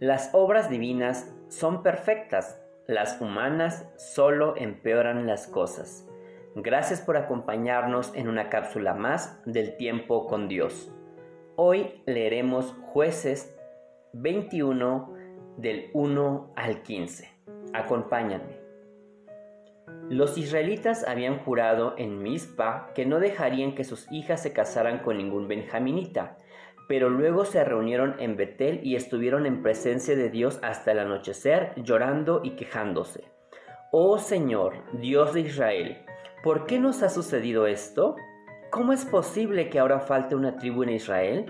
Las obras divinas son perfectas, las humanas solo empeoran las cosas. Gracias por acompañarnos en una cápsula más del tiempo con Dios. Hoy leeremos jueces 21 del 1 al 15. Acompáñenme. Los israelitas habían jurado en Mizpa que no dejarían que sus hijas se casaran con ningún benjaminita, pero luego se reunieron en Betel y estuvieron en presencia de Dios hasta el anochecer, llorando y quejándose. Oh Señor, Dios de Israel, ¿por qué nos ha sucedido esto? ¿Cómo es posible que ahora falte una tribu en Israel?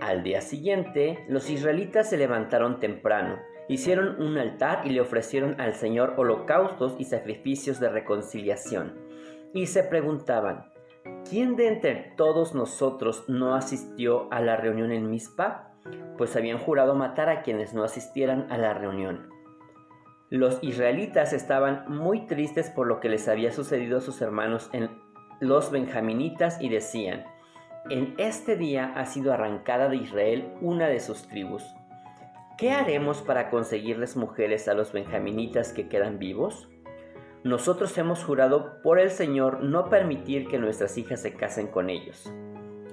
Al día siguiente, los israelitas se levantaron temprano, hicieron un altar y le ofrecieron al Señor holocaustos y sacrificios de reconciliación. Y se preguntaban, ¿quién de entre todos nosotros no asistió a la reunión en Mizpa? Pues habían jurado matar a quienes no asistieran a la reunión. Los israelitas estaban muy tristes por lo que les había sucedido a sus hermanos en los benjaminitas y decían, en este día ha sido arrancada de Israel una de sus tribus. ¿Qué haremos para conseguirles mujeres a los benjaminitas que quedan vivos? Nosotros hemos jurado por el Señor no permitir que nuestras hijas se casen con ellos.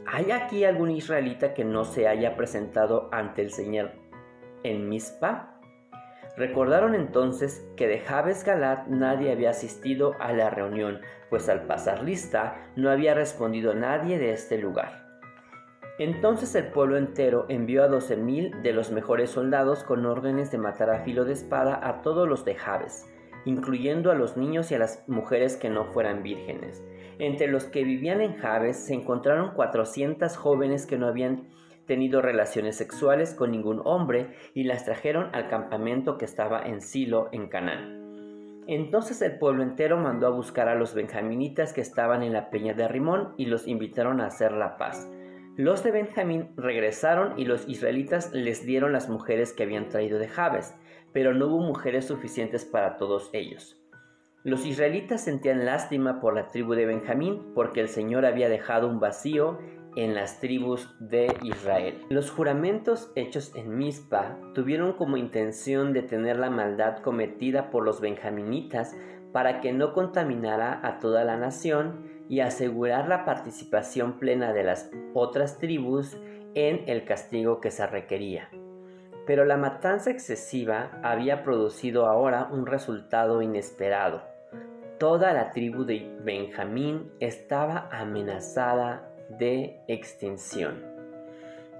¿Hay aquí algún israelita que no se haya presentado ante el Señor en Mizpa? Recordaron entonces que de Jabes Galat nadie había asistido a la reunión, pues al pasar lista no había respondido nadie de este lugar. Entonces el pueblo entero envió a doce mil de los mejores soldados con órdenes de matar a filo de espada a todos los de Jabes, incluyendo a los niños y a las mujeres que no fueran vírgenes. Entre los que vivían en Jabes se encontraron 400 jóvenes que no habían tenido relaciones sexuales con ningún hombre y las trajeron al campamento que estaba en Silo, en Canaán. Entonces el pueblo entero mandó a buscar a los benjaminitas que estaban en la peña de Rimón y los invitaron a hacer la paz. Los de Benjamín regresaron y los israelitas les dieron las mujeres que habían traído de Jabes, pero no hubo mujeres suficientes para todos ellos. Los israelitas sentían lástima por la tribu de Benjamín porque el Señor había dejado un vacío en las tribus de Israel. Los juramentos hechos en Mizpa tuvieron como intención detener la maldad cometida por los benjaminitas para que no contaminara a toda la nación y asegurar la participación plena de las otras tribus en el castigo que se requería. Pero la matanza excesiva había producido ahora un resultado inesperado. Toda la tribu de Benjamín estaba amenazada de extinción.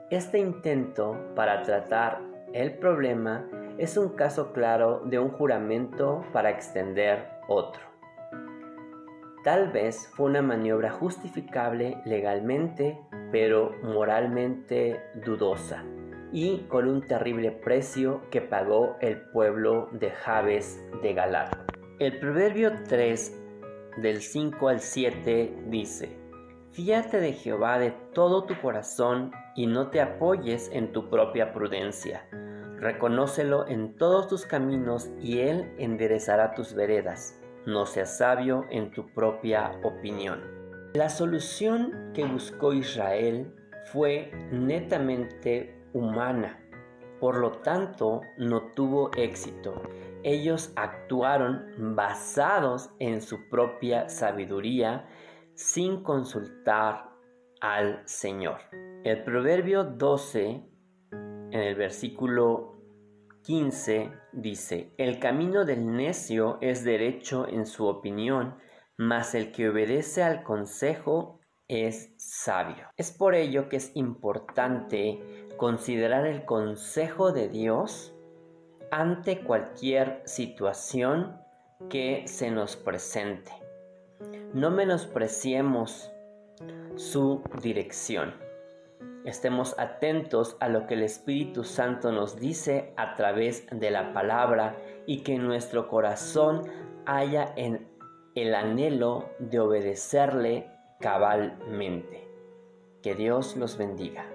Este intento para tratar el problema es un caso claro de un juramento para extender otro. Tal vez fue una maniobra justificable legalmente, pero moralmente dudosa, y con un terrible precio que pagó el pueblo de Jabes de Galar. El proverbio 3 del 5 al 7 dice, Fíate de Jehová de todo tu corazón y no te apoyes en tu propia prudencia. Reconócelo en todos tus caminos y Él enderezará tus veredas. No seas sabio en tu propia opinión. La solución que buscó Israel fue netamente humana. Por lo tanto, no tuvo éxito. Ellos actuaron basados en su propia sabiduría sin consultar al Señor. El proverbio 12, en el versículo 15, dice, El camino del necio es derecho en su opinión, mas el que obedece al consejo es sabio. Es por ello que es importante considerar el consejo de Dios ante cualquier situación que se nos presente. No menospreciemos su dirección. Estemos atentos a lo que el Espíritu Santo nos dice a través de la palabra y que nuestro corazón haya en el anhelo de obedecerle cabalmente. Que Dios los bendiga.